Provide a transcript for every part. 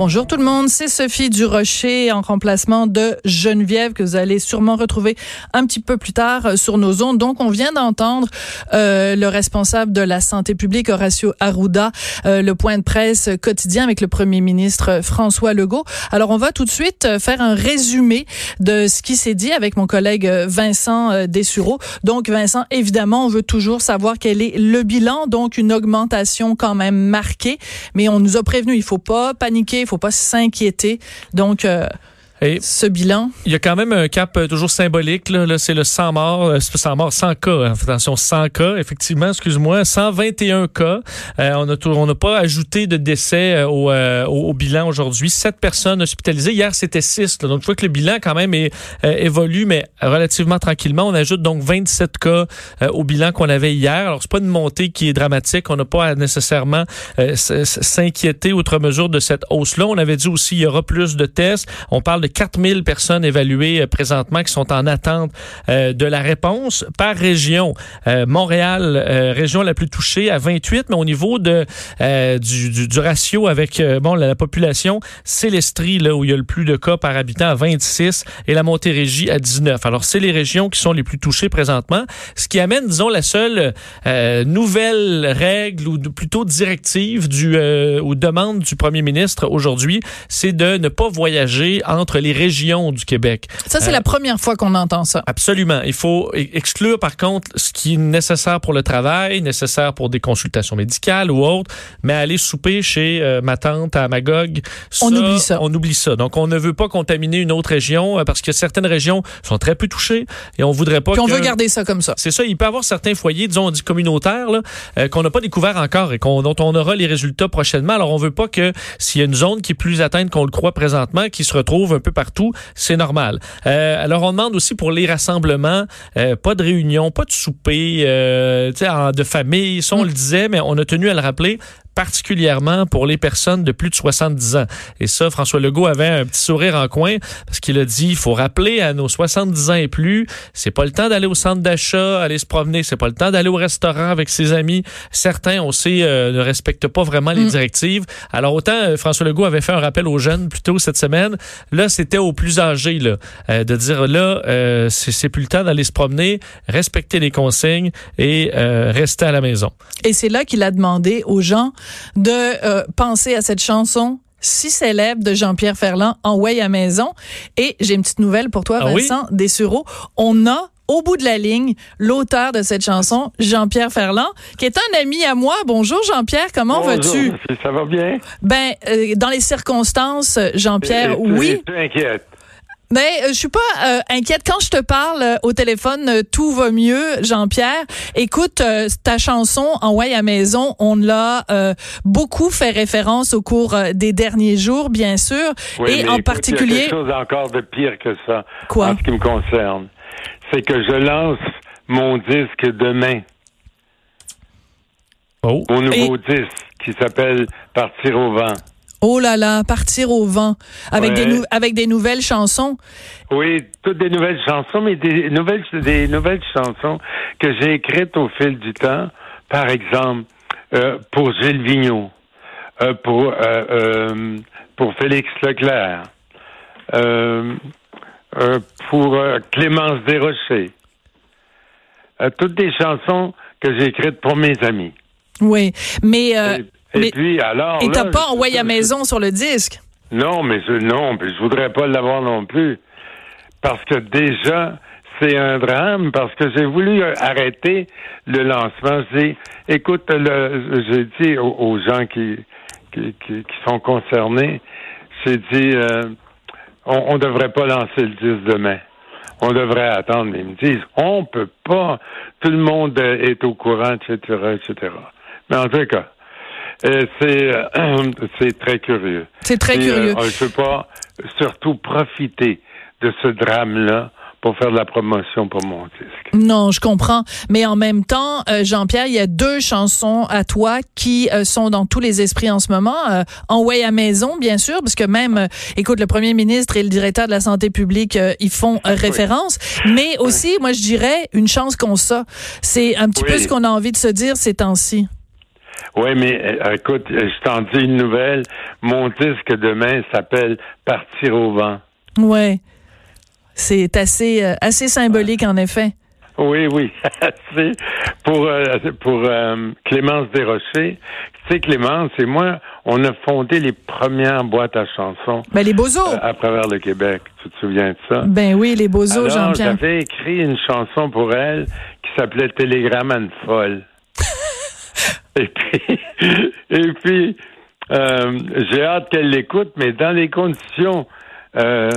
Bonjour tout le monde, c'est Sophie Durocher en remplacement de Geneviève que vous allez sûrement retrouver un petit peu plus tard euh, sur nos ondes. Donc on vient d'entendre euh, le responsable de la santé publique Horacio Arruda, euh, le point de presse quotidien avec le premier ministre François Legault. Alors on va tout de suite euh, faire un résumé de ce qui s'est dit avec mon collègue euh, Vincent Dessureau. Donc Vincent, évidemment, on veut toujours savoir quel est le bilan, donc une augmentation quand même marquée, mais on nous a prévenu, il faut pas paniquer, faut pas s'inquiéter. Donc, euh, Et ce bilan. il y a quand même un cap euh, toujours symbolique. Là, Là, c'est le 100 morts, euh, c'est pas 100 morts, 100 cas. hein. Attention, 100 cas, effectivement, excuse-moi. 121 cas. Euh, on n'a pas ajouté de décès euh, au, euh, au, au bilan aujourd'hui. Sept personnes hospitalisées. Hier, c'était 6. Donc, je vois que le bilan, quand même, est, euh, évolue, mais relativement tranquillement. On ajoute donc 27 cas euh, au bilan qu'on avait hier. Alors, c'est pas une montée qui est dramatique. On n'a pas à nécessairement euh, s'inquiéter outre mesure de cette hausse-là. On avait dit aussi il y aura plus de tests. On parle de 4000 personnes évaluées euh, présentement qui sont en attente euh, de la réponse par région. Euh, Montréal, région la plus touchée à 28, mais au niveau de du, du, du ratio avec bon la, la population, c'est l'Estrie là où il y a le plus de cas par habitant à 26 et la Montérégie à 19. Alors c'est les régions qui sont les plus touchées présentement, ce qui amène disons la seule euh, nouvelle règle ou plutôt directive du euh, ou demande du premier ministre aujourd'hui, c'est de ne pas voyager entre les régions du Québec. Ça, c'est Euh, la première fois qu'on entend ça. Absolument. Il faut e- exclure, par contre, ce qui est nécessaire pour le travail, nécessaire pour des consultations médicales ou autres, mais aller souper chez euh, ma tante à Magog, On oublie ça. On oublie ça. Donc, on ne veut pas contaminer une autre région euh, parce que certaines régions sont très peu touchées et on voudrait pas Puis on que... veut garder ça comme ça. C'est ça, il peut y avoir certains foyers, disons, on dit communautaires, là, qu'on n'a pas découvert encore et qu'on, dont on aura les résultats prochainement. Alors, on veut pas que s'il y a une zone qui est plus atteinte qu'on le croit présentement, qui se retrouve un peu partout, c'est normal. Euh, alors, on demande aussi pour les rassemblements, euh, pas de réunion, pas de souper, euh, de famille. Ça, on Mm. le disait, mais on a tenu à le rappeler particulièrement pour les personnes de plus de 70 ans. Et ça, François Legault avait un petit sourire en coin parce qu'il a dit, il faut rappeler à nos 70 ans et plus, c'est pas le temps d'aller au centre d'achat, aller se promener, c'est pas le temps d'aller au restaurant avec ses amis. Certains, on sait, euh, ne respectent pas vraiment les Mm. directives. Alors autant euh, François Legault avait fait un rappel aux jeunes plus tôt cette semaine, là c'était aux plus âgés là, euh, de dire là, euh, c'est c'est plus le temps d'aller se promener, respecter les consignes et euh, rester à la maison. Et c'est là qu'il a demandé aux gens de euh, penser à cette chanson si célèbre de Jean-Pierre Ferland, En Way à maison. Et j'ai une petite nouvelle pour toi, Ah oui? Vincent Dessureau. On a au bout de la ligne, l'auteur de cette chanson, Jean-Pierre Ferland, qui est un ami à moi. Bonjour Jean-Pierre, comment vas-tu? Ça va bien? Ben, euh, dans les circonstances, Jean-Pierre, oui. Inquiète. Ben, euh, je suis pas euh, inquiète quand je te parle euh, au téléphone. euh, tout va mieux, Jean-Pierre. Écoute, euh, ta chanson En Way à maison, on l'a euh, beaucoup fait référence au cours euh, des derniers jours, bien sûr, Oui, et mais en écoute, Il y a particulier quelque chose encore de pire que ça. Quoi? En ce qui me concerne. C'est que je lance mon disque demain. Oh. Mon nouveau disque qui s'appelle Partir au vent. Oh là là, partir au vent avec Ouais. des nou- avec des nouvelles chansons. Oui, toutes des nouvelles chansons, mais des nouvelles, des nouvelles chansons que j'ai écrites au fil du temps. Par exemple, euh, pour Gilles Vigneault, euh, pour, euh, pour Félix Leclerc, pour Clémence Desrochers. Toutes des chansons que j'ai écrites pour mes amis. Oui, mais et, puis, alors. et t'as pas envoyé à maison sur le disque? non, mais je, non, mais je voudrais pas l'avoir non plus. Parce que déjà, c'est un drame, parce que j'ai voulu arrêter le lancement. J'ai, écoute, j'ai dit aux, aux gens qui, qui, qui, qui sont concernés, j'ai dit, euh, on, on devrait pas lancer le 10 demain. On devrait attendre. Ils me disent, on peut pas. Tout le monde est au courant, etc., etc. Mais en tout cas, c'est euh, c'est très curieux. C'est très Et, curieux. euh, je veux pas surtout profiter de ce drame-là pour faire de la promotion pour mon disque. Non, je comprends. Mais en même temps, euh, Jean-Pierre, il y a deux chansons à toi qui euh, sont dans tous les esprits en ce moment. Euh, en Way à maison, bien sûr, parce que même, écoute, le premier ministre et le directeur de la santé publique, ils font référence. Mais aussi, moi, je dirais, une chance qu'on ça. C'est un petit Oui. peu ce qu'on a envie de se dire ces temps-ci. Oui, mais euh, écoute, euh, je t'en dis une nouvelle. Mon disque demain s'appelle Partir au vent. Ouais. C'est assez, euh, assez symbolique, en effet. Oui, oui. pour euh, pour euh, Clémence Desrochers. Tu sais, Clémence et moi, on a fondé les premières boîtes à chansons Ben, les bozos. euh, à travers le Québec. Tu te souviens de ça? Ben oui, les bozos, Jean-Pierre. j'avais écrit une chanson pour elle qui s'appelait Télégramme à une folle. Et puis, et puis euh, j'ai hâte qu'elle l'écoute, mais dans les conditions euh,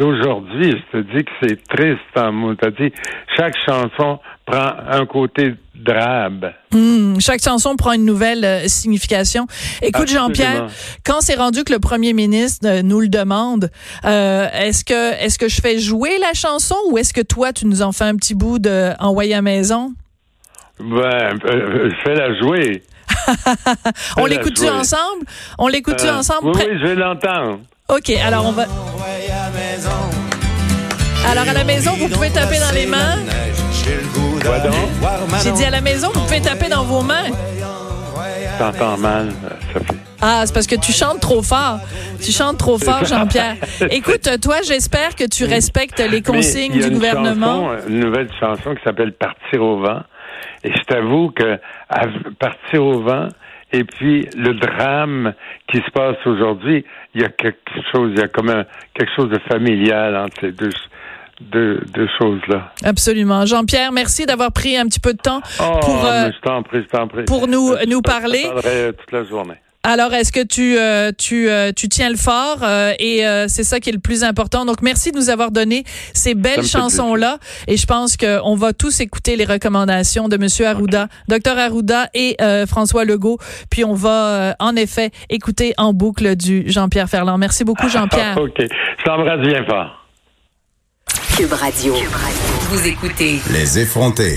d'aujourd'hui, je te dis que c'est triste en mots. T'as dit, chaque chanson prend un côté drabe. Hmm, chaque chanson prend une nouvelle euh, signification. Écoute. Jean-Pierre, quand c'est rendu que le premier ministre euh, nous le demande, est-ce que est-ce que je fais jouer la chanson ou est-ce que toi tu nous en fais un petit bout de envoyer à maison? Ben, euh, fais-la jouer. On l'écoute-tu ensemble? On l'écoute-tu Euh, ensemble? Oui, oui, je vais l'entendre. OK, alors on va. Alors à la maison, vous pouvez taper dans les mains. J'ai dit à la maison, vous pouvez taper dans vos mains. T'entends mal, euh, Sophie. Ah, c'est parce que tu chantes trop fort. Tu chantes trop fort, Jean-Pierre. Écoute, toi, j'espère que tu respectes les Mais consignes il y a du une gouvernement. chanson, une nouvelle chanson qui s'appelle Partir au vent. Et je t'avoue que à Partir au vent et puis le drame qui se passe aujourd'hui, il y a quelque chose, il y a comme un, quelque chose de familial entre ces deux, deux, deux choses-là. Absolument. Jean-Pierre, merci d'avoir pris un petit peu de temps Oh, pour, euh, je prie, je prie. pour nous- Je- nous je parler. te parlerai toute la journée. Alors, est-ce que tu euh, tu euh, tu tiens le fort euh, et euh, c'est ça qui est le plus important. Donc, merci de nous avoir donné ces belles me fait chansons là et je pense qu'on va tous écouter les recommandations de Monsieur Arruda, Docteur Arruda et euh, François Legault. Puis on va euh, en effet écouter en boucle du Jean-Pierre Ferland. Merci beaucoup, Jean-Pierre. OK. Je t'embrasse bien fort. Cube Radio. Vous écoutez Les effrontés.